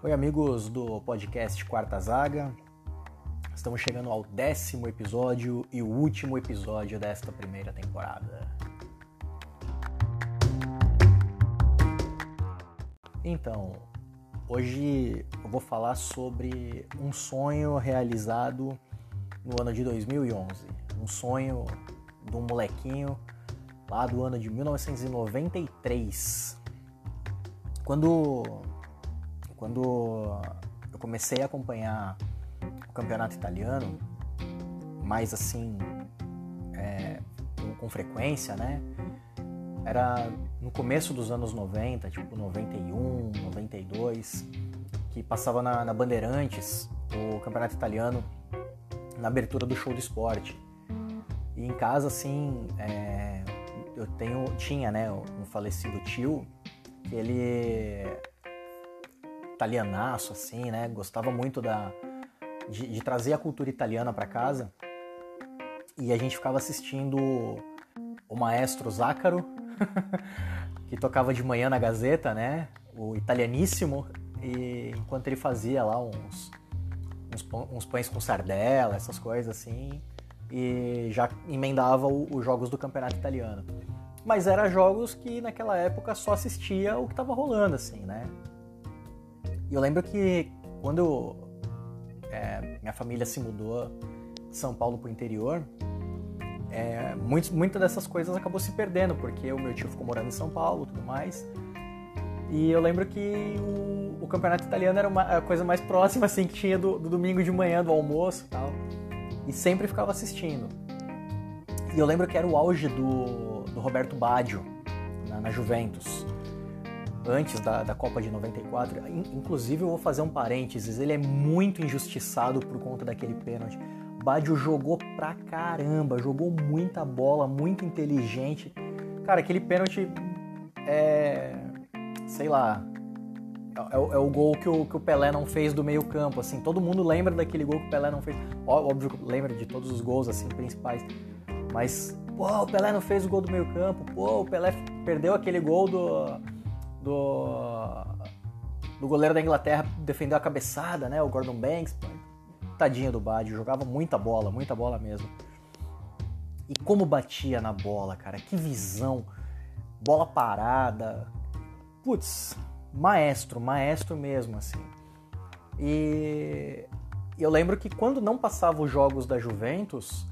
Oi, amigos do podcast Quarta Zaga. Estamos chegando ao décimo episódio e o último episódio desta primeira temporada. Então, hoje eu vou falar sobre um sonho realizado no ano de 2011. Um sonho de um molequinho lá do ano de 1993. Quando quando eu comecei a acompanhar o campeonato italiano, mais assim, é, com, com, frequência, né? Era no começo dos anos 90, tipo 91, 92, que passava na, na Bandeirantes o campeonato italiano na abertura do show do esporte. E em casa, assim, é, eu tenho, tinha, né, um falecido tio que ele italianaço, assim, né? Gostava muito da, de, de trazer a cultura italiana para casa. E a gente ficava assistindo o maestro Zácaro, que tocava de manhã na Gazeta, né? O italianíssimo. E enquanto ele fazia lá uns, uns, uns pães com sardela, essas coisas assim, e já emendava os jogos do campeonato italiano. Mas eram jogos que naquela época só assistia o que estava rolando, assim, né? E eu lembro que quando é, minha família se mudou de São Paulo para o interior, é, muitas dessas coisas acabou se perdendo, porque o meu tio ficou morando em São Paulo tudo mais. E eu lembro que o, o, campeonato italiano era uma, a coisa mais próxima assim que tinha do, do, domingo de manhã, do almoço e tal. E sempre ficava assistindo. E eu lembro que era o auge do, do Roberto Baggio na, na Juventus antes da, da Copa de 94. Inclusive, eu vou fazer um parênteses: ele é muito injustiçado por conta daquele pênalti. Badio jogou pra caramba, jogou muita bola, muito inteligente. Cara, aquele pênalti é. sei lá. É, é, é o gol que o, que o Pelé não fez do meio-campo, assim. Todo mundo lembra daquele gol que o Pelé não fez. Óbvio que lembra de todos os gols, assim, principais. Mas, pô, o Pelé não fez o gol do meio-campo. Pô, o Pelé perdeu aquele gol do do, do goleiro da Inglaterra defendeu a cabeçada, né? O Gordon Banks. Tadinho do Badio, jogava muita bola, muita bola mesmo. E como batia na bola, cara, que visão. Bola parada. Putz, maestro, maestro mesmo, assim. E eu lembro que quando não passava os jogos da Juventus,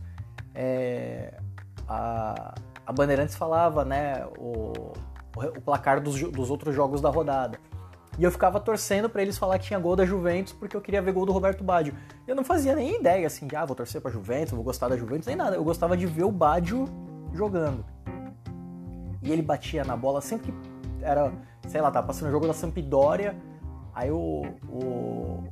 é, a, a Bandeirantes falava, né, o, o placar dos, dos outros jogos da rodada. E eu ficava torcendo para eles falar que tinha gol da Juventus, porque eu queria ver gol do Roberto Baggio. Eu não fazia nem ideia, assim, de, ah, vou torcer pra Juventus, vou gostar da Juventus, nem nada. Eu gostava de ver o Baggio jogando. E ele batia na bola sempre que era, sei lá, tava passando o jogo da Sampdoria, aí o, o,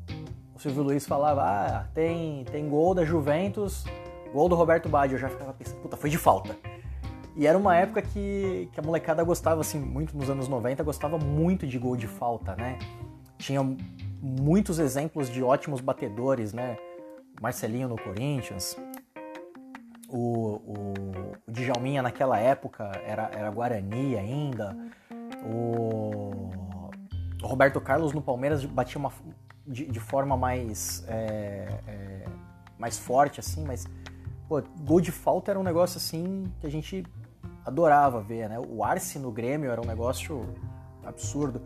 o Silvio Luiz falava, ah, tem, tem gol da Juventus, gol do Roberto Baggio. Eu já ficava pensando, puta, foi de falta. E era uma época que, que a molecada gostava, assim, muito nos anos 90, gostava muito de gol de falta, né? Tinha muitos exemplos de ótimos batedores, né? Marcelinho no Corinthians, o, o, o Djalminha naquela época era, era Guarani ainda, o, Roberto Carlos no Palmeiras batia uma, de, de forma mais, é, é, mais forte, assim, mas pô, gol de falta era um negócio assim que a gente adorava ver, né? O Arce no Grêmio era um negócio absurdo.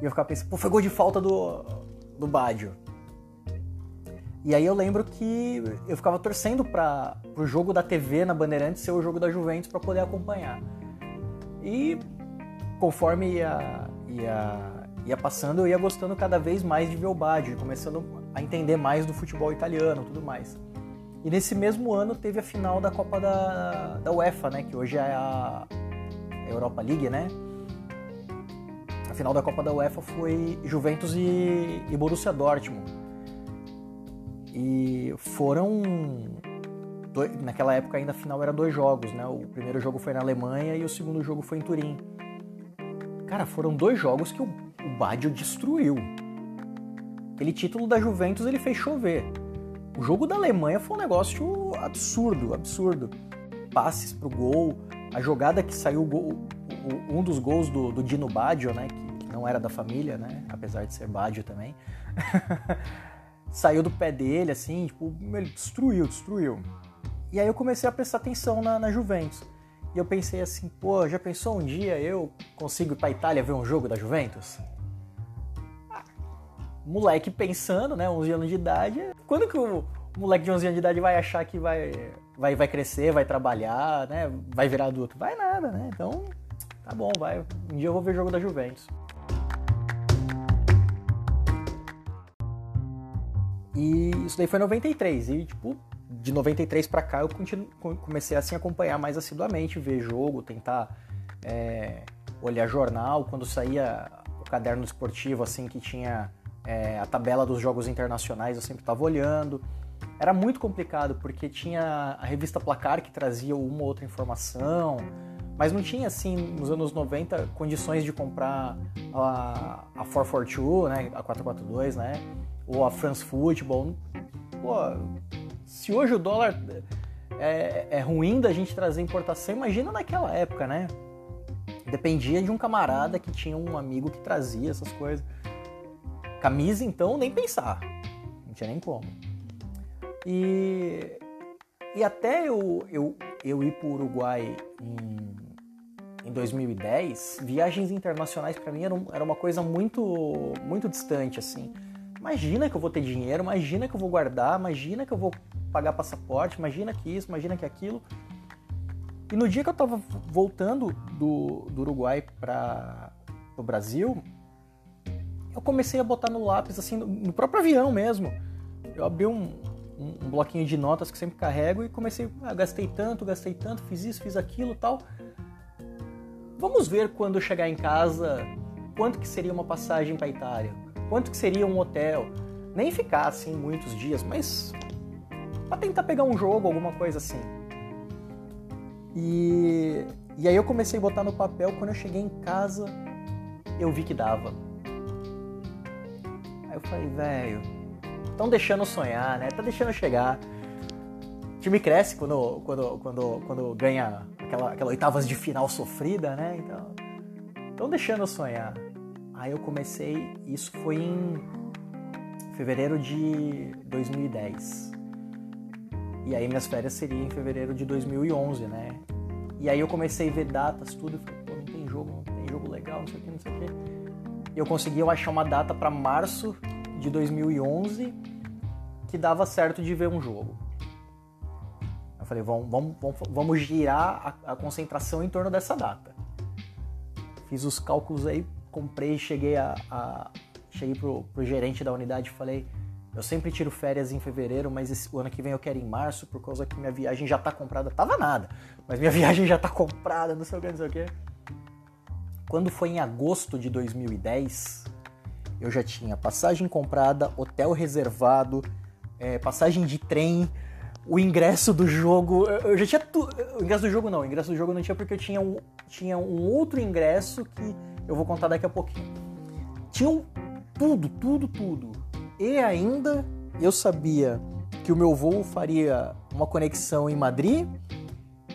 E eu ficava pensando, pô, foi gol de falta do, do Baggio. E aí eu lembro que eu ficava torcendo para o jogo da TV na Bandeirantes ser o jogo da Juventus para poder acompanhar. E conforme ia, ia, ia passando, eu ia gostando cada vez mais de ver o Baggio, começando a entender mais do futebol italiano tudo mais. E nesse mesmo ano teve a final da Copa da, da UEFA, né? Que hoje é a Europa League, né? A final da Copa da UEFA foi Juventus e, e Borussia Dortmund. E foram dois, naquela época ainda a final era dois jogos, né? O primeiro jogo foi na Alemanha e o segundo jogo foi em Turim. Cara, foram dois jogos que o, o destruiu. Aquele título da Juventus ele fez chover. O jogo da Alemanha foi um negócio absurdo, absurdo. Passes pro gol, a jogada que saiu gol, um dos gols do, do Dino Baggio, né, que, que, não, era da família, né? Apesar de ser Badio também. Saiu do pé dele, assim, tipo, ele destruiu, destruiu. E aí eu comecei a prestar atenção na, na Juventus. E eu pensei assim, pô, já pensou um dia eu consigo ir pra Itália ver um jogo da Juventus? Moleque pensando, né, 11 anos de idade. Quando que o moleque de 11 anos de idade vai achar que vai, vai, vai crescer, vai trabalhar, né, vai virar adulto? Vai nada, né? Então, tá bom, vai. Um dia eu vou ver jogo da Juventus. E isso daí foi em 93. E, tipo, de 93 para cá eu continuo, comecei assim a acompanhar mais assiduamente, ver jogo, tentar é, olhar jornal. Quando saía o caderno esportivo, assim, que tinha é, a tabela dos jogos internacionais, eu sempre estava olhando. Era muito complicado, porque tinha a revista Placar que trazia uma ou outra informação, mas não tinha, assim, nos anos 90, condições de comprar a, a 442, né, a 442, né, ou a France Football. Pô, se hoje o dólar é, é ruim da gente trazer importação, imagina naquela época, né? Dependia de um camarada que tinha um amigo que trazia essas coisas. Camisa, então, nem pensar. Não tinha nem como. E, e até eu, eu, eu ir para o Uruguai em, em 2010, viagens internacionais para mim eram, era uma coisa muito, muito distante, assim. Imagina que eu vou ter dinheiro, imagina que eu vou guardar, imagina que eu vou pagar passaporte, imagina que isso, imagina que aquilo. E no dia que eu tava voltando do, do Uruguai para o Brasil, eu comecei a botar no lápis, assim, no próprio avião mesmo. Eu abri um, um, um bloquinho de notas que sempre carrego e comecei, ah, gastei tanto, gastei tanto, fiz isso, fiz aquilo tal. Vamos ver quando eu chegar em casa quanto que seria uma passagem para Itália quanto que seria um hotel. Nem ficar assim muitos dias, mas para tentar pegar um jogo, alguma coisa assim. E, e aí eu comecei a botar no papel, quando eu cheguei em casa, eu vi que dava. Eu falei, velho, estão deixando sonhar, né? Tá deixando chegar. O time cresce quando, quando, quando, quando ganha aquela, aquela oitavas de final sofrida, né? Então, estão deixando sonhar. Aí eu comecei, isso foi em fevereiro de 2010. E aí minhas férias seriam em fevereiro de 2011, né? E aí eu comecei a ver datas, tudo, e falei, pô, não tem jogo, não tem jogo legal, não sei o que, não sei o que. E eu consegui eu achar uma data para março de 2011 que dava certo de ver um jogo. Eu falei, vamos, vamos, vamos girar a, a concentração em torno dessa data. Fiz os cálculos aí comprei, cheguei a, a cheguei pro, pro gerente da unidade e falei, eu sempre tiro férias em fevereiro, mas esse, o ano que vem eu quero em março, por causa que minha viagem já tá comprada. Tava nada, mas minha viagem já tá comprada, não sei o que, não sei o que. Quando foi em agosto de 2010, eu já tinha passagem comprada, hotel reservado, é, passagem de trem, o ingresso do jogo. Eu já tinha tudo. O ingresso do jogo não, o ingresso do jogo não tinha porque eu tinha um, tinha um outro ingresso que eu vou contar daqui a pouquinho. Tinham tudo, tudo, tudo. E ainda eu sabia que o meu voo faria uma conexão em Madrid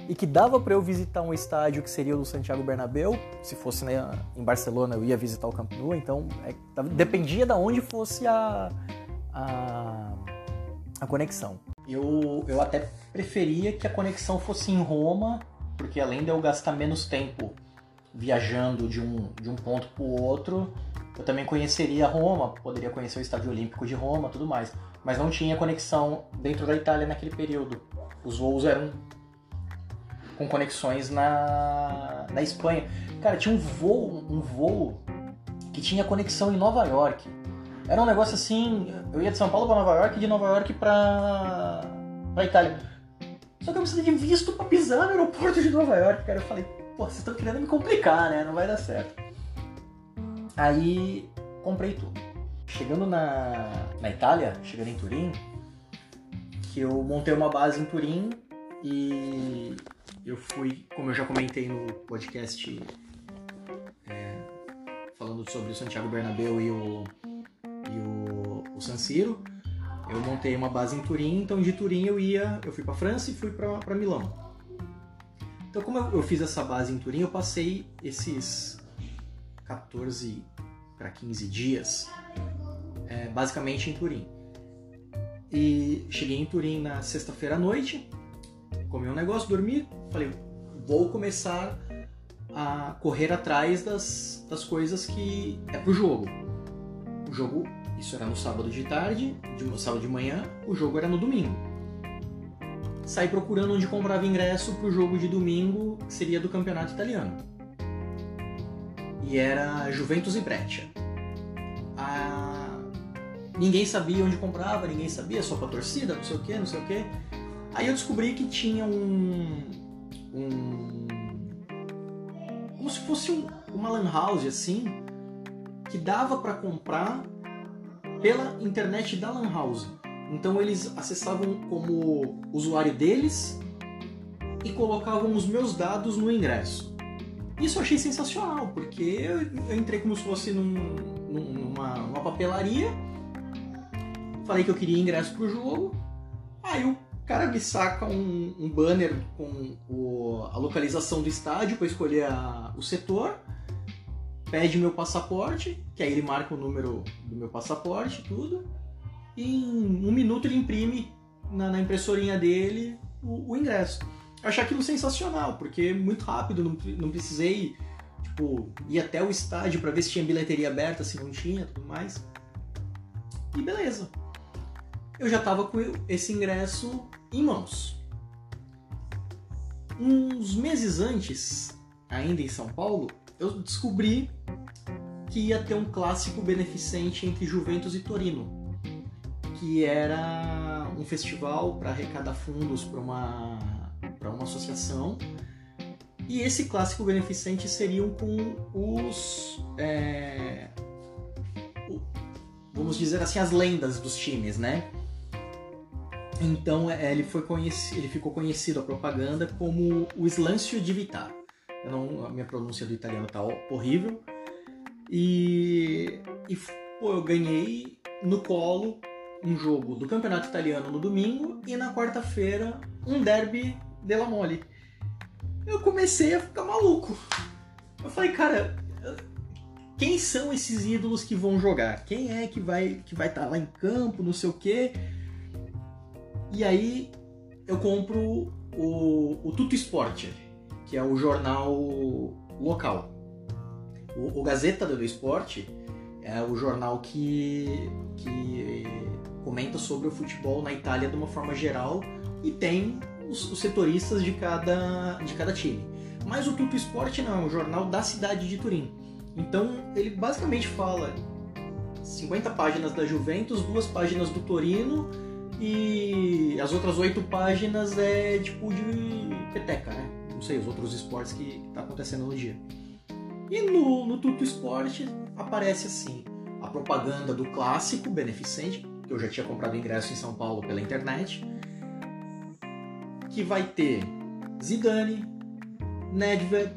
e que dava para eu visitar um estádio que seria o do Santiago Bernabéu. Se fosse né, em Barcelona, eu ia visitar o Camp Nou. Então, é, dependia de onde fosse a, a, a conexão. Eu, eu até preferia que a conexão fosse em Roma, porque além de eu gastar menos tempo viajando de um, de um ponto para o outro, eu também conheceria Roma, poderia conhecer o Estádio Olímpico de Roma, tudo mais. Mas não tinha conexão dentro da Itália naquele período. Os voos eram com conexões na, na Espanha. Cara, tinha um voo, um voo que tinha conexão em Nova York. Era um negócio assim, eu ia de São Paulo para Nova York e de Nova York para para Itália. Só que eu precisava de visto para pisar no aeroporto de Nova York, cara. Eu falei, pô, vocês estão querendo me complicar, né? Não vai dar certo. Aí comprei tudo. Chegando na, na Itália, chegando em Turim, que eu montei uma base em Turim e eu fui, como eu já comentei no podcast é, falando sobre o Santiago Bernabéu e o, e o, o San Siro, eu montei uma base em Turim, então de Turim eu ia, eu fui para França e fui para Milão. Então, como eu, fiz essa base em Turim, eu passei esses 14, para 15 dias, é, basicamente em Turim. E cheguei em Turim na sexta-feira à noite, comi um negócio, dormi, falei, vou começar a correr atrás das, das coisas que é pro jogo. O jogo, isso era no sábado de tarde, no sábado de manhã, o jogo era no domingo. Saí procurando onde comprava ingresso pro jogo de domingo, que seria do campeonato italiano. E era Juventus e Breccia. Ninguém sabia onde comprava, ninguém sabia, só pra torcida, não sei o que, não sei o que. Aí eu descobri que tinha um. um como se fosse um, uma lan house assim, que dava para comprar pela internet da lan house. Então eles acessavam como usuário deles e colocavam os meus dados no ingresso. Isso eu achei sensacional, porque eu, entrei como se fosse num, numa, numa papelaria falei que eu queria ingresso pro jogo. Aí o cara me saca um, um banner com o, a localização do estádio para escolher a, o setor, pede meu passaporte, que aí ele marca o número do meu passaporte, tudo. E em um minuto ele imprime na, na impressorinha dele o, o, ingresso. Eu achei aquilo sensacional, porque muito rápido, não, não precisei tipo, ir até o estádio para ver se tinha bilheteria aberta, se não tinha, tudo mais. E beleza eu já estava com esse ingresso em mãos. Uns meses antes, ainda em São Paulo, eu descobri que ia ter um clássico beneficente entre Juventus e Torino, que era um festival para arrecadar fundos para uma, para uma associação. E esse clássico beneficente seriam com os. É, vamos dizer assim, as lendas dos times, né? Então é, ele, foi conhecido, ele ficou conhecido a propaganda como o Slancio di Vitar. Eu não, a minha pronúncia do italiano tá horrível. E, e pô, eu ganhei no colo um jogo do campeonato italiano no domingo e na quarta-feira um derby della Mole. Eu comecei a ficar maluco. Eu falei, cara, quem são esses ídolos que vão jogar? Quem é que vai que vai estar tá lá em campo, não sei o quê? E aí eu compro o, o Tuto Sport, que é o jornal local. O, o Gazeta dello Sport é o jornal que, que comenta sobre o futebol na Itália de uma forma geral e tem os, os setoristas de cada, de cada time. Mas o Tuto Sport não, é um jornal da cidade de Turim. Então ele basicamente fala 50 páginas da Juventus, duas páginas do Torino e as outras oito páginas é tipo de peteca, né? Não sei, os outros esportes que tá acontecendo no dia. E no, no Tuto Esporte aparece assim, a propaganda do clássico beneficente, que eu já tinha comprado ingresso em São Paulo pela internet, que vai ter Zidane, Nedved,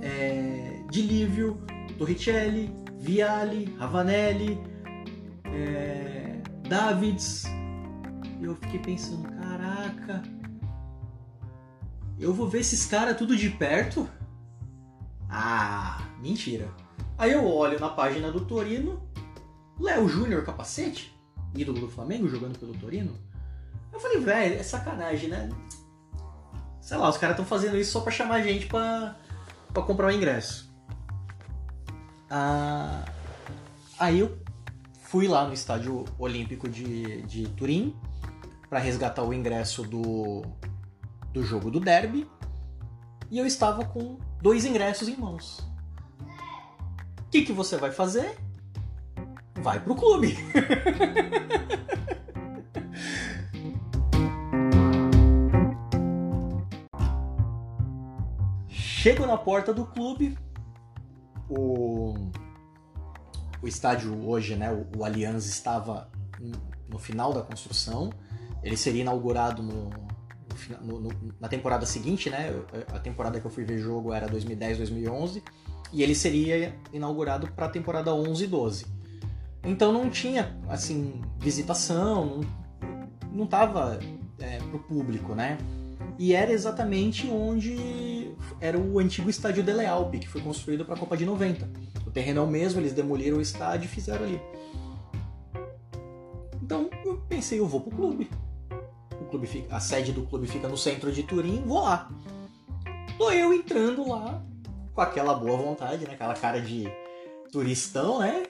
é, Dilívio, Torricelli, Viali, Ravanelli, é, Davids, e eu fiquei pensando, caraca, eu vou ver esses caras tudo de perto? Ah, mentira. Aí eu olho na página do Torino, Léo Júnior capacete, ídolo do Flamengo, jogando pelo Torino. Eu falei, velho, é sacanagem, né? Sei lá, os caras estão fazendo isso só pra chamar a gente pra, pra comprar o ingresso. Ah, aí eu fui lá no estádio olímpico de, de Turim para resgatar o ingresso do, do jogo do derby e eu estava com dois ingressos em mãos. O que, que você vai fazer? Vai pro clube. Chego na porta do clube, o, o estádio hoje, né, o, o Allianz estava no final da construção ele seria inaugurado no, no, no, na temporada seguinte, né? A temporada que eu fui ver jogo era 2010, 2011. E ele seria inaugurado para a temporada 11 e 12. Então não tinha, assim, visitação, não, não tava é, pro público, né? E era exatamente onde era o antigo estádio Dele Alpi, que foi construído para a Copa de 90. terreno é o mesmo, eles demoliram o estádio e fizeram ali. Então eu pensei, eu vou pro clube. O clube fica, a sede do clube fica no centro de Turim, vou lá. Tô eu entrando lá com aquela boa vontade, né? Aquela cara de turistão, né?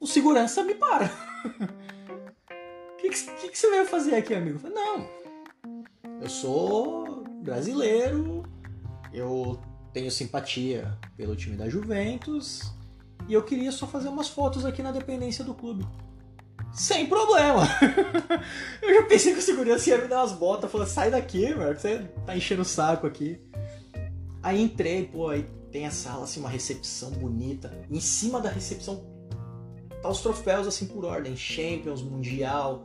O segurança me para. O que, que, que, você veio fazer aqui, amigo? Eu falei, não, eu sou brasileiro, eu tenho simpatia pelo time da Juventus e eu queria só fazer umas fotos aqui na dependência do clube. Sem problema! eu já pensei que o segurança ia me dar umas botas, falou, sai daqui, mano, você tá enchendo o saco aqui. Aí entrei, pô, aí tem a sala, assim, uma recepção bonita. Em cima da recepção tá os troféus, assim, por ordem. Champions, Mundial,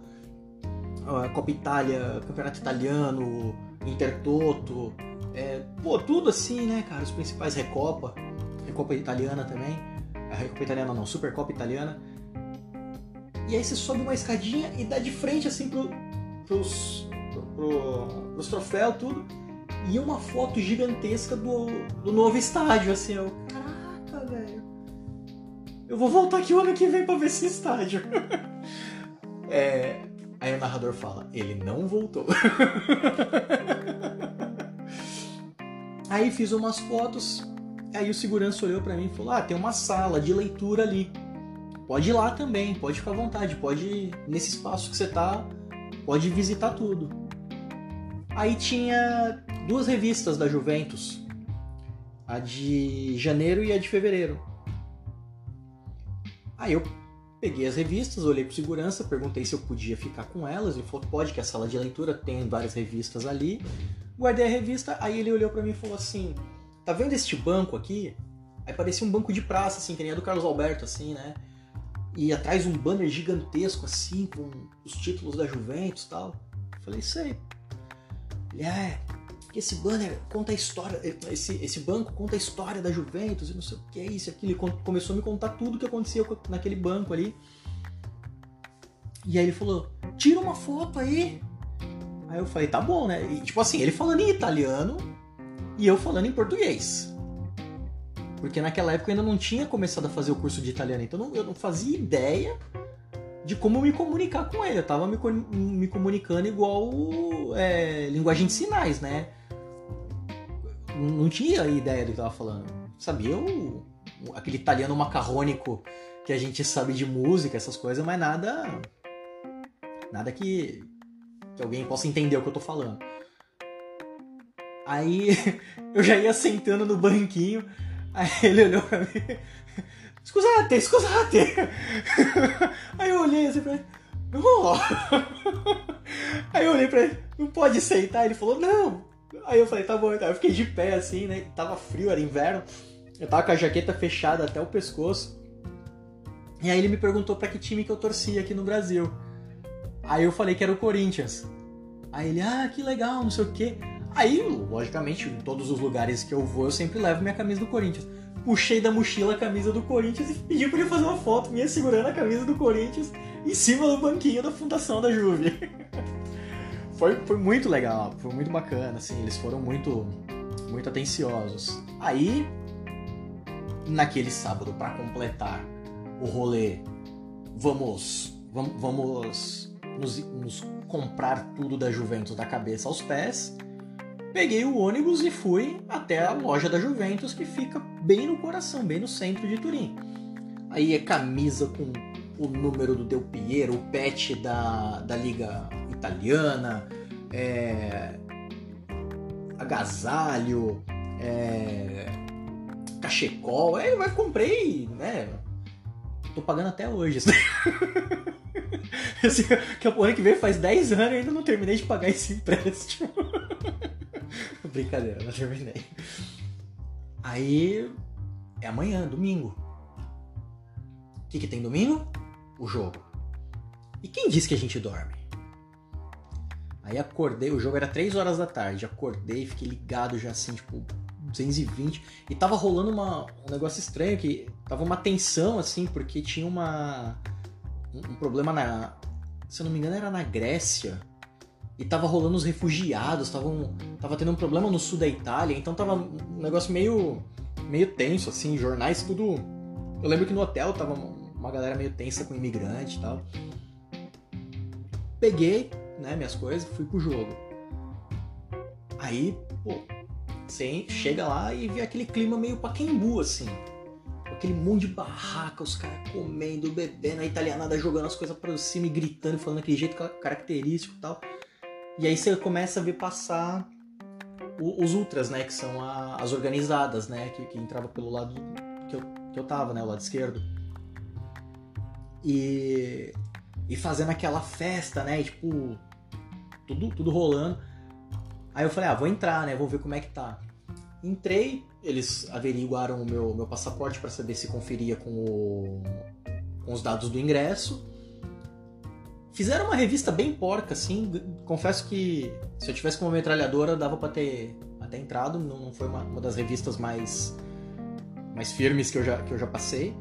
Copa Itália, Campeonato Italiano, Intertoto. É, pô, tudo assim, né, cara? Os principais Recopa. Recopa Italiana também. A Recopa Italiana não, Supercopa Italiana. E aí você sobe uma escadinha e dá de frente assim pro, pros, pro, pro, pros troféus, tudo. E uma foto gigantesca do, do novo estádio, assim, eu. Caraca, velho. Eu vou voltar aqui o ano que vem pra ver esse estádio. é, aí o narrador fala, ele não voltou. aí fiz umas fotos. Aí o segurança olhou para mim e falou: Ah, tem uma sala de leitura ali pode ir lá também, pode ficar à vontade, pode nesse espaço que você tá, pode visitar tudo. Aí tinha duas revistas da Juventus, a de janeiro e a de fevereiro. Aí eu peguei as revistas, olhei pro segurança, perguntei se eu podia ficar com elas, ele falou pode, que a sala de leitura tem várias revistas ali. Guardei a revista, aí ele olhou para mim e falou assim: "Tá vendo este banco aqui?" Aí parecia um banco de praça assim, que nem a do Carlos Alberto assim, né? E atrás um banner gigantesco assim, com os títulos da Juventus e tal. Falei, sei. Ele, ah, é, esse banner conta a história, esse, esse banco conta a história da Juventus e não sei o que é isso, aquilo. Ele começou a me contar tudo o que acontecia naquele banco ali. E aí ele falou, tira uma foto aí. Aí eu falei, tá bom, né? E, tipo assim, ele falando em italiano e eu falando em português. Porque naquela época eu ainda não tinha começado a fazer o curso de italiano, então eu não fazia ideia de como me comunicar com ele. Eu tava me, me comunicando igual é, linguagem de sinais, né? Não tinha ideia do que eu tava falando. Sabia o, aquele italiano macarrônico que a gente sabe de música, essas coisas, mas nada. Nada que, que alguém possa entender o que eu tô falando. Aí eu já ia sentando no banquinho. Aí ele olhou pra mim. Scusate, scusate! Aí eu olhei assim pra ele. Oh. Aí eu olhei pra ele, não pode sentar? Ele falou, não. Aí eu falei, tá bom, então. Eu fiquei de pé assim, né? Tava frio, era inverno. Eu tava com a jaqueta fechada até o pescoço. E aí ele me perguntou para que time que eu torcia aqui no Brasil. Aí eu falei que era o Corinthians. Aí ele, ah, que legal, não sei o quê. Aí, logicamente, em todos os lugares que eu vou, eu sempre levo minha camisa do Corinthians. Puxei da mochila a camisa do Corinthians e pedi pra ele fazer uma foto minha segurando a camisa do Corinthians em cima do banquinho da fundação da Juve. foi, foi muito legal, foi muito bacana, assim, eles foram muito, muito atenciosos. Aí, naquele sábado, para completar o rolê, vamos, vamos, vamos nos, nos comprar tudo da Juventus da cabeça aos pés Peguei o ônibus e fui até a loja da Juventus, que fica bem no coração, bem no centro de Turim. Aí é camisa com o número do Del Piero, o pet da, da Liga Italiana, é, agasalho, é, cachecol. Aí eu comprei, né? Tô pagando até hoje. Assim, que o ano que vem faz 10 anos e ainda não terminei de pagar esse empréstimo. Brincadeira, não terminei. Aí é amanhã, domingo. O que, que tem domingo? O jogo. E quem disse que a gente dorme? Aí acordei, o jogo era 3 horas da tarde, acordei, fiquei ligado já assim, tipo, 220. E tava rolando uma, um negócio estranho, que tava uma tensão assim, porque tinha uma. Um, um problema na. Se eu não me engano, era na Grécia e tava rolando os refugiados, tavam, tava tendo um problema no sul da Itália, então tava um negócio meio, meio tenso, assim, jornais tudo Eu lembro que no hotel tava uma galera meio tensa com imigrante e tal. Peguei, né, minhas coisas, fui pro jogo. Aí, pô, você chega lá e vê aquele clima meio paquembu, assim. Aquele monte de barraca, os caras comendo, bebendo, a italianada jogando as coisas pra cima e gritando, falando daquele jeito característico e tal. E aí você começa a ver passar os ultras, né? Que são a, as organizadas, né? Que, que entrava pelo lado que eu, que eu tava, né? O lado esquerdo. E, e fazendo aquela festa, né? E, tipo, tudo, tudo rolando. Aí eu falei, ah, vou entrar, né? Vou ver como é que tá. Entrei, eles averiguaram o meu, meu passaporte para saber se conferia com, o, com os dados do ingresso. Fizeram uma revista bem porca, assim. Confesso que se eu tivesse com uma metralhadora dava para ter até entrado. Não, não foi uma, uma, das revistas mais, mais firmes que eu, já, que eu já passei.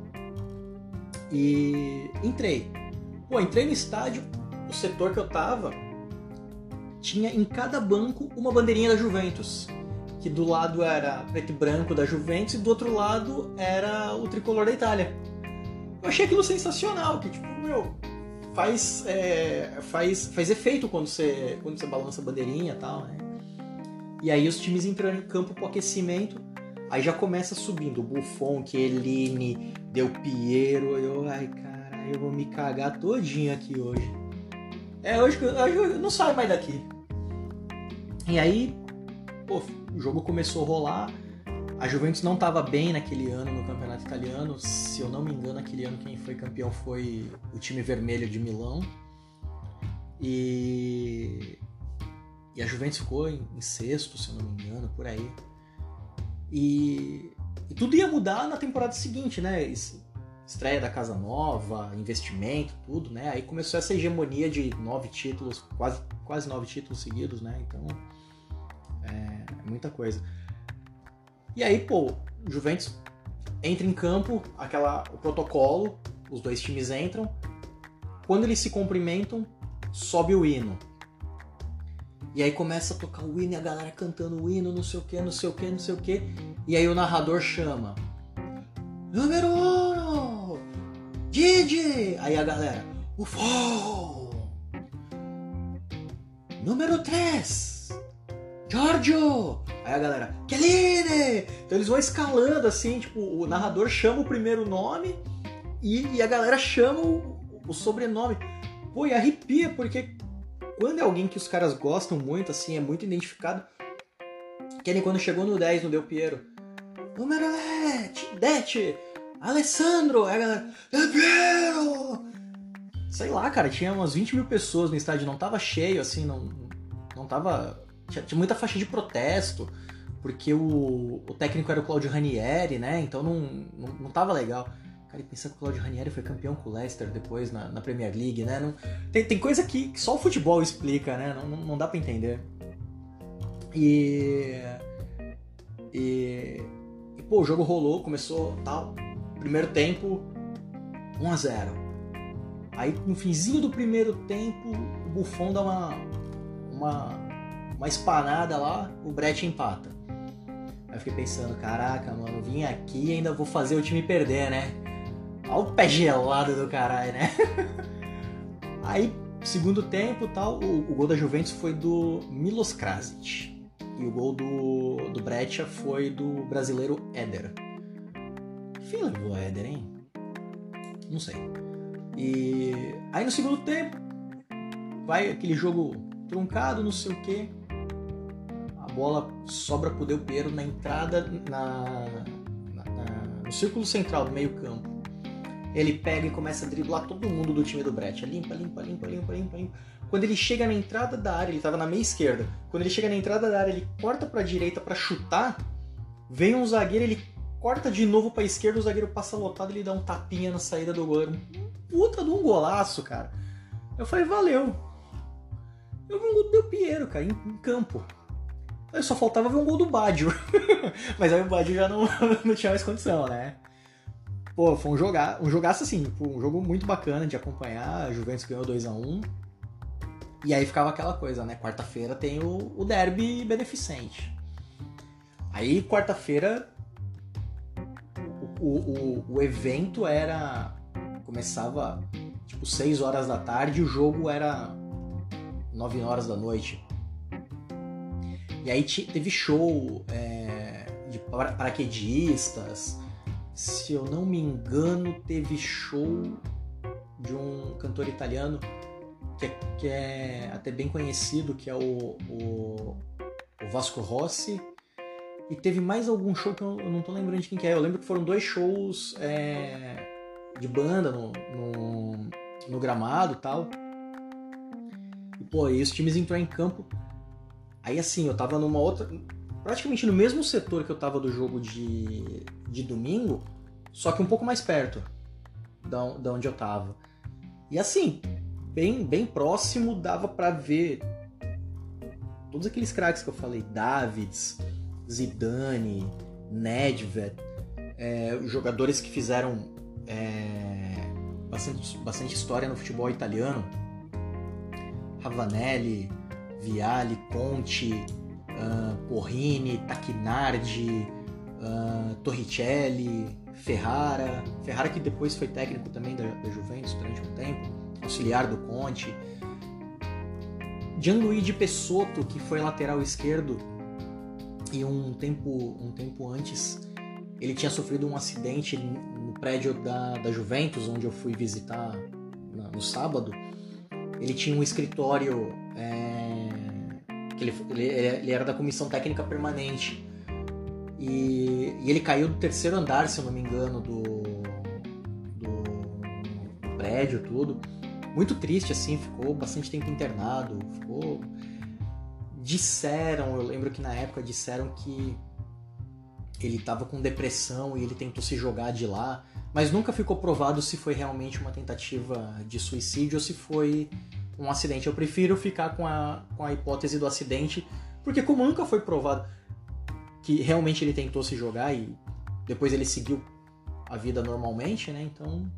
E entrei. Pô, entrei no estádio, o setor que eu tava tinha em cada banco uma bandeirinha da Juventus que do lado era preto e branco da Juventus e do outro lado era o tricolor da Itália. Eu achei aquilo sensacional, que tipo, meu, faz, é, faz, faz efeito quando você, quando você balança a bandeirinha e tal, né? E aí os times entram em campo pro aquecimento, aí já começa subindo Buffon, Chiellini, Del Piero, eu, ai cara, eu vou me cagar todinho aqui hoje. É, hoje, hoje eu não saio mais daqui. E aí, pô, o jogo começou a rolar. A Juventus não estava bem naquele ano no campeonato italiano. Se eu não me engano, aquele ano quem foi campeão foi o time vermelho de Milão. E, e a Juventus ficou em, em sexto, se eu não me engano, por aí. E, e tudo ia mudar na temporada seguinte, né? Estreia da casa nova, investimento, tudo, né? Aí começou essa hegemonia de nove títulos, quase, quase nove títulos seguidos, né? Então é, é muita coisa. E aí, pô, Juventus entra em campo, aquela, o protocolo, os dois times entram. Quando eles se cumprimentam, sobe o hino. E aí começa a tocar o hino e a galera cantando o hino, não sei o que, não sei o que, não sei o que. E aí o narrador chama. Número 1! Um, Didi! Aí a galera. UFO! Número 3! Giorgio! Aí a galera, Kelly! Então eles vão escalando assim, tipo, o narrador chama o primeiro nome e, e a galera chama o, o, sobrenome. Pô, e arrepia, porque quando é alguém que os caras gostam muito, assim, é muito identificado. Nem quando chegou no 10 no Del Piero. Número 10, Alessandro! Aí a galera, Del Piero! Sei lá, cara, tinha umas 20 mil pessoas no estádio, não tava cheio, assim, não, não tava tinha, tinha muita faixa de protesto, porque o, o técnico era o Claudio Ranieri, né? Então não, não, não tava legal. Cara, e pensando que o Claudio Ranieri foi campeão com o Leicester depois na, na Premier League, né? Não, tem, tem coisa que, que, só o futebol explica, né? Não, não, não dá para entender. E, e, e. pô, o jogo rolou, começou tal. Primeiro tempo, 1 a 0 Aí no finzinho do primeiro tempo, o Buffon dá uma, uma uma espanada lá, o Brett empata. Aí eu fiquei pensando, caraca, mano, vim aqui e ainda vou fazer o time perder, né? Olha o pé gelado do caralho, né? Aí, segundo tempo tal, o, o, gol da Juventus foi do Milos Krasic. E o gol do, do Breccia foi do brasileiro Éder. Quem levou Éder, hein? Não sei. E aí no segundo tempo, vai aquele jogo truncado, não sei o que bola sobra pro Del Piero na entrada, na, na, na, no círculo central do meio campo. Ele pega e começa a driblar todo mundo do time do Brett. Limpa, limpa, limpa, limpa, limpa, limpa. Quando ele chega na entrada da área, ele estava na meia esquerda. Quando ele chega na entrada da área, ele corta para a direita para chutar. Vem um zagueiro, ele corta de novo para a esquerda, o zagueiro passa lotado, ele dá um tapinha na saída do goleiro. Puta de um golaço, cara. Eu falei, valeu. Eu vi um gol do Piero, cara, em, em campo. Só faltava ver um gol do Badio. Mas aí o Badio já não, não tinha mais condição, né? Pô, foi um, jogar, um jogaço assim, um jogo muito bacana de acompanhar. A Juventus ganhou 2 a 1 E aí ficava aquela coisa, né? Quarta-feira tem o, o derby beneficente. Aí, quarta-feira, o o, o, o evento era. Começava tipo 6 horas da tarde e o jogo era 9 horas da noite. E aí teve show é, de paraquedistas. Se eu não me engano, teve show de um cantor italiano que é, que é até bem conhecido, que é o, o, o, Vasco Rossi. E teve mais algum show que eu, eu não tô lembrando de quem que é. Eu lembro que foram dois shows é, de banda no, no, no gramado e tal. E, pô, aí os times entraram em campo. Aí assim, eu tava numa outra. Praticamente no mesmo setor que eu tava do jogo de, de domingo, só que um pouco mais perto da, da onde eu tava. E assim, bem, bem próximo dava para ver todos aqueles craques que eu falei, Davids, Zidane, Nedved, é, jogadores que fizeram é, bastante, bastante história no futebol italiano, Ravanelli, Viali, Conte, uh, Porrini, Tacchinardi, uh, Torricelli, Ferrara, Ferrara que depois foi técnico também da, da Juventus durante um tempo, auxiliar do Conte, Gianluigi Pessotto, que foi lateral esquerdo e um tempo, um tempo antes ele tinha sofrido um acidente no prédio da, da Juventus, onde eu fui visitar no sábado. Ele tinha um escritório é, que ele, ele, ele, era da comissão técnica permanente e, e, ele caiu do terceiro andar, se eu não me engano, do, do, do prédio, tudo. Muito triste, assim, ficou bastante tempo internado, ficou... Disseram, eu lembro que na época disseram que ele estava com depressão e ele tentou se jogar de lá, mas nunca ficou provado se foi realmente uma tentativa de suicídio ou se foi um acidente. Eu prefiro ficar com a, com a hipótese do acidente, porque como nunca foi provado que realmente ele tentou se jogar e depois ele seguiu a vida normalmente, né? Então.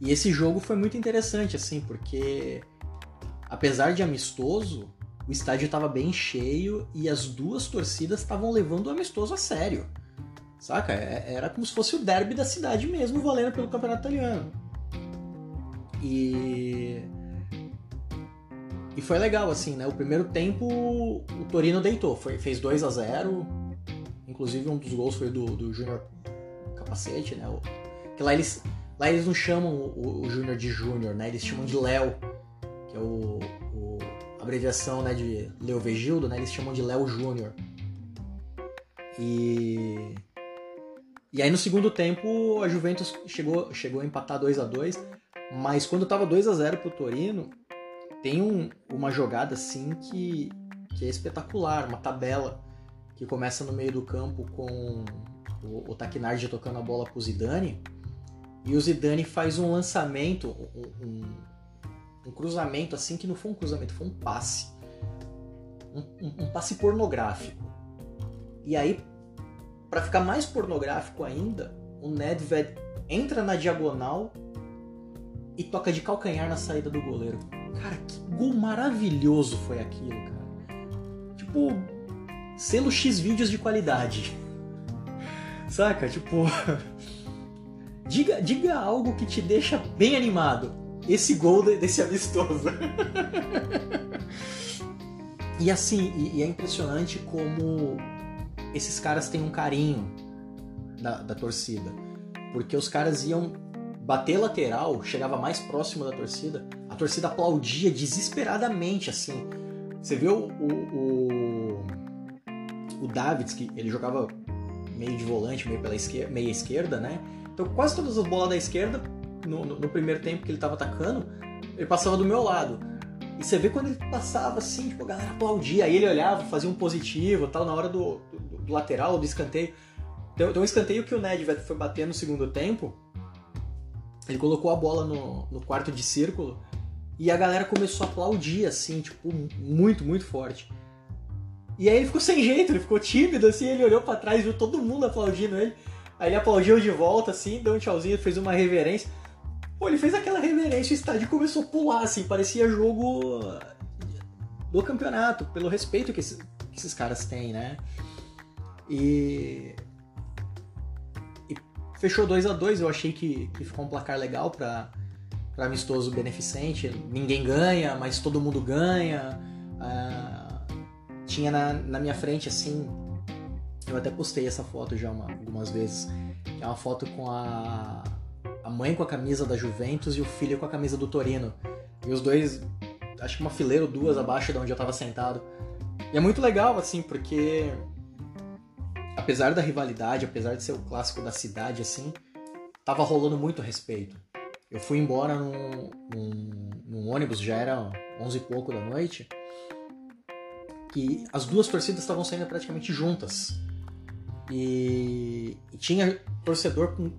E esse jogo foi muito interessante, assim, porque apesar de amistoso, o estádio estava bem cheio e as duas torcidas estavam levando o amistoso a sério. Saca? É, era como se fosse o derby da cidade mesmo, valendo pelo campeonato italiano. E e foi legal, assim, né? O primeiro tempo o Torino deitou, foi, fez 2 a 0 Inclusive um dos gols foi do, do Júnior Capacete, né? Que lá eles, lá eles não chamam o, o Júnior de Júnior, né? Eles chamam de Léo, que é o, o abreviação né, de Leo Vegildo, né? Eles chamam de Léo Júnior. E e aí no segundo tempo a Juventus chegou, chegou a empatar 2 a 2 mas quando tava 2 a 0 pro Torino, tem um, uma jogada assim que, que é espetacular, uma tabela que começa no meio do campo com o, o Taquinardi tocando a bola pro Zidane e o Zidane faz um lançamento, um, um, um, cruzamento assim que não foi um cruzamento, foi um passe. Um, um passe pornográfico. E aí, para ficar mais pornográfico ainda, o Nedved entra na diagonal e toca de calcanhar na saída do goleiro. Cara, que gol maravilhoso foi aquilo, cara. Tipo, selo X vídeos de qualidade. Saca? Tipo. diga, diga algo que te deixa bem animado. Esse gol desse amistoso. e assim, e, e, é impressionante como esses caras têm um carinho da, da torcida. Porque os caras iam bater lateral, chegava mais próximo da torcida, a torcida aplaudia desesperadamente, assim. Você vê o, o, o, Davids, que ele jogava meio de volante, meio pela esquerda, meia esquerda, né? Então quase todas as bolas da esquerda, no, no, no primeiro tempo que ele estava atacando, ele passava do meu lado. E você vê quando ele passava assim, tipo, a galera aplaudia, aí ele olhava, fazia um positivo tal, na hora do, do, do lateral, do escanteio. Tem, tem um escanteio que o Nedved foi bater no segundo tempo, ele colocou a bola no, no quarto de círculo e a galera começou a aplaudir, assim, tipo, muito, muito forte. E aí ele ficou sem jeito, ele ficou tímido, assim, ele olhou para trás, viu todo mundo aplaudindo ele. Aí ele aplaudiu de volta, assim, deu um tchauzinho, fez uma reverência. Pô, ele fez aquela reverência, o estádio começou a pular, assim, parecia jogo do campeonato, pelo respeito que esses, que esses caras têm, né? E fechou 2 a 2 eu achei que, que ficou um placar legal para amistoso beneficente. Ninguém ganha, mas todo mundo ganha. Ah, tinha na, na minha frente assim. Eu até postei essa foto já uma, algumas vezes. É uma foto com a, a mãe com a camisa da Juventus e o filho com a camisa do Torino. E os dois, acho que uma fileira ou duas abaixo de onde eu tava sentado. E é muito legal, assim, porque apesar da rivalidade, apesar de ser o clássico da cidade, assim, tava rolando muito respeito. Eu fui embora num, num, num ônibus, já era onze e pouco da noite, e as duas torcidas estavam saindo praticamente juntas. E, e tinha torcedor com,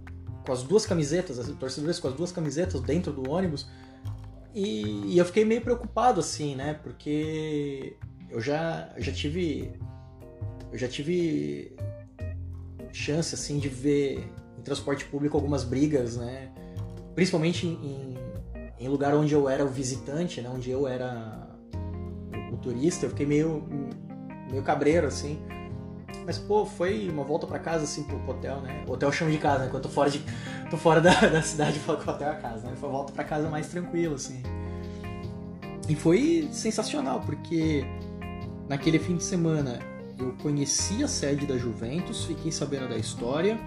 com as duas camisetas, torcedores com as duas camisetas dentro do ônibus. E, e, eu fiquei meio preocupado, assim, né? Porque eu já, já tive. Eu já tive chance, assim, de ver em transporte público algumas brigas, né? Principalmente em, em lugar onde eu era o visitante, né? Onde eu era o, o turista, eu fiquei meio, meio cabreiro, assim. Mas, pô, foi uma volta para casa, assim, pro hotel, né? O hotel chama de casa, né? Quando eu tô fora, de, tô fora da, da cidade, falo que o hotel é casa, né? Foi uma volta para casa mais tranquilo, assim. E foi sensacional, porque naquele fim de semana eu conheci a sede da Juventus, fiquei sabendo da história,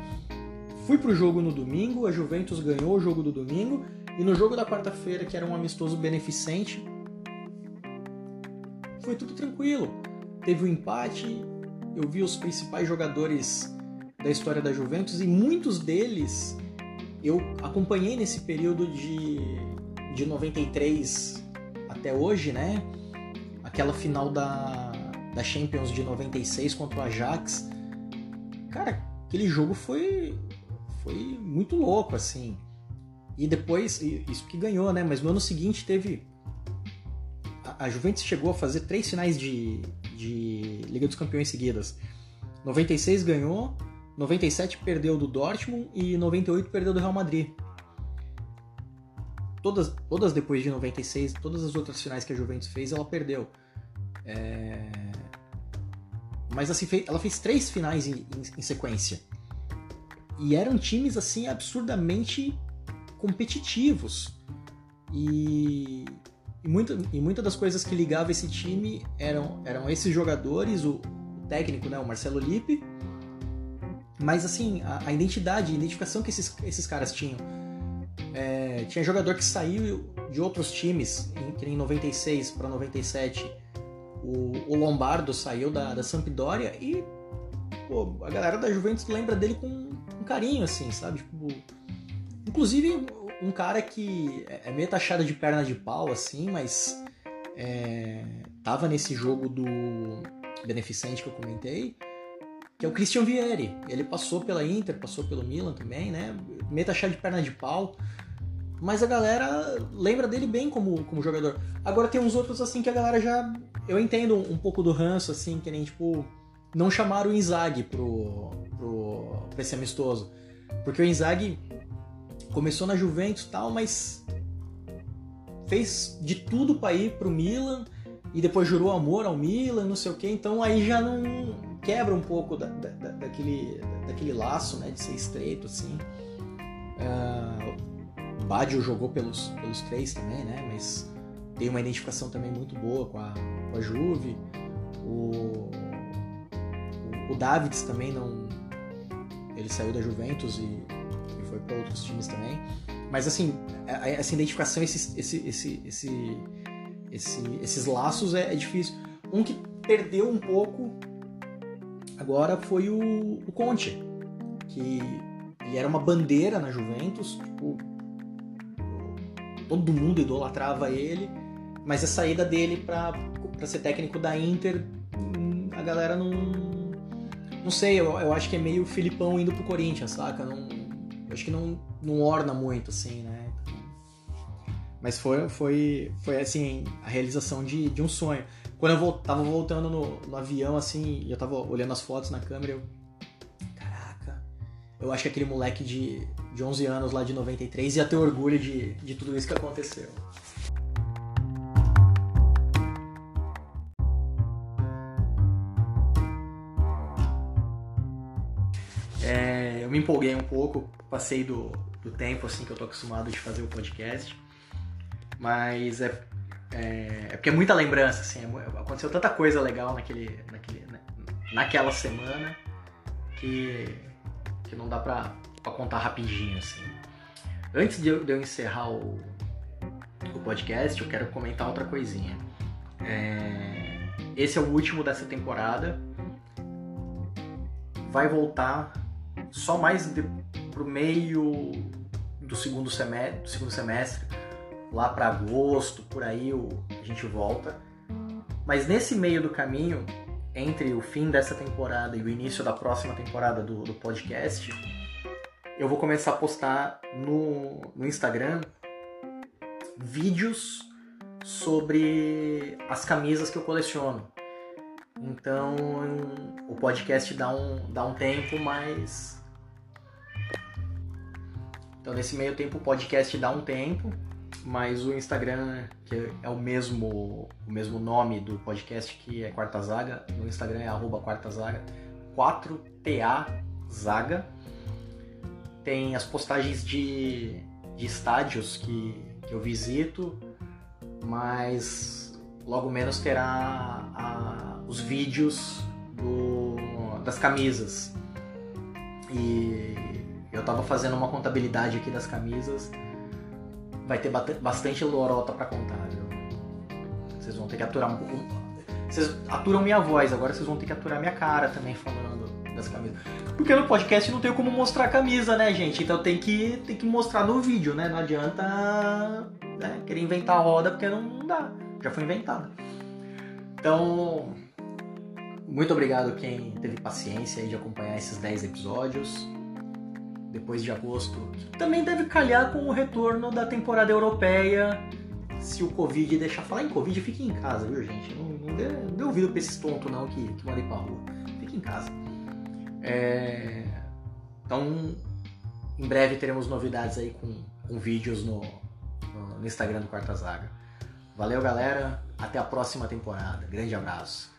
fui pro jogo no domingo, a Juventus ganhou o jogo do domingo, e no jogo da quarta-feira, que era um amistoso beneficente, foi tudo tranquilo. Teve o um empate, eu vi os principais jogadores da história da Juventus e muitos deles eu acompanhei nesse período de, de 93 até hoje, né? Aquela final da, da Champions de 96 contra o Ajax. Cara, aquele jogo foi, foi muito louco, assim. E depois, isso que ganhou, né? Mas no ano seguinte teve. A, Juventus chegou a fazer três finais de, de Liga dos Campeões seguidas. 96 ganhou, 97 perdeu do Dortmund e 98 perdeu do Real Madrid. Todas, todas depois de 96, todas as outras finais que a Juventus fez, ela perdeu. É... Mas assim, ela fez três finais em, em, em sequência. E eram times assim absurdamente competitivos. E e, e muitas das coisas que ligavam esse time eram, eram esses jogadores, o, o técnico, né, o Marcelo Lippe, mas assim, a, a, identidade, a identificação que esses, esses caras tinham. É, tinha jogador que saiu de outros times, em, em 96 para 97. O, o, Lombardo saiu da, da Sampdoria e pô, a galera da Juventus lembra dele com, com carinho, assim, sabe? Tipo, inclusive um cara que é, é meio taxado de perna de pau, assim, mas é, tava nesse jogo do Beneficente que eu comentei, que é o Christian Vieri. Ele passou pela Inter, passou pelo Milan também, né? Meio taxado de perna de pau. Mas a galera lembra dele bem como, como jogador. Agora tem uns outros, assim, que a galera já... Eu entendo um pouco do ranço, assim, que nem, tipo... Não chamaram o Inzaghi pro, pro, pra esse amistoso. Porque o Inzaghi começou na Juventus e tal, mas fez de tudo para ir pro Milan e depois jurou amor ao Milan, não sei o que, então aí já não quebra um pouco da, da, daquele, daquele laço, né, de ser estreito, assim. Uh, Badio jogou pelos, pelos três também, né, mas tem uma identificação também muito boa com a, com a Juve. O, o, o Davids também não... Ele saiu da Juventus e foi para outros times também. Mas assim, essa identificação, esse, esse, esse, esse, esse esses laços é, é, difícil. Um que perdeu um pouco agora foi o, o Conte, que ele era uma bandeira na Juventus, tipo, todo mundo idolatrava ele, mas a saída dele para ser técnico da Inter, hum, a galera não. Não sei, eu, eu acho que é meio Filipão indo pro Corinthians, saca? Não, acho que não, não orna muito, assim, né? Mas foi, foi, foi assim, a realização de, de um sonho. Quando eu volt, tava voltando no, no avião, assim, e eu tava olhando as fotos na câmera, eu. Caraca, eu acho que aquele moleque de, de 11 anos lá de 93 ia ter orgulho de, de tudo isso que aconteceu. É, eu me empolguei um pouco, passei do, do tempo assim que eu tô acostumado de fazer o podcast. Mas é, é, é porque é muita lembrança, assim. É, aconteceu tanta coisa legal naquele, naquele, né, naquela semana que, que não dá pra, pra contar rapidinho, assim. Antes de eu, encerrar o, o podcast, eu quero comentar outra coisinha. É, esse é o último dessa temporada. Vai voltar só mais de, pro meio do segundo semestre, do segundo semestre lá para agosto, por aí o, a gente volta. Mas nesse meio do caminho, entre o fim dessa temporada e o início da próxima temporada do, do podcast, eu vou começar a postar no, no Instagram vídeos sobre as camisas que eu coleciono. Então o podcast dá um, dá um tempo, mas. Então nesse meio tempo o podcast dá um tempo, mas o Instagram, que é o mesmo, o mesmo nome do podcast que é Quarta Zaga, no Instagram é arroba Quarta Zaga, 4TA Zaga. Tem as postagens de, de estádios que, que eu visito, mas logo menos terá a, os vídeos do, das camisas. E eu tava fazendo uma contabilidade aqui das camisas. Vai ter bastante lorota para contar, viu? Vocês vão ter que aturar um pouco. Vocês aturam minha voz, agora vocês vão ter que aturar minha cara também falando das camisas. Porque no podcast não tem como mostrar a camisa, né, gente? Então tem que, tem que mostrar no vídeo, né? Não adianta né, querer inventar a roda porque não dá. Já foi inventada. Então, muito obrigado quem teve paciência de acompanhar esses 10 episódios. Depois de agosto, também deve calhar com o retorno da temporada europeia. Se o Covid deixar falar em Covid, fique em casa, viu, gente? Não, não, dê, não dê ouvido pra esses tontos não que, que mandem pra rua. Fique em casa. É... Então, em breve teremos novidades aí com, com vídeos no, no, no Instagram do Quarta Zaga. Valeu, galera. Até a próxima temporada. Grande abraço.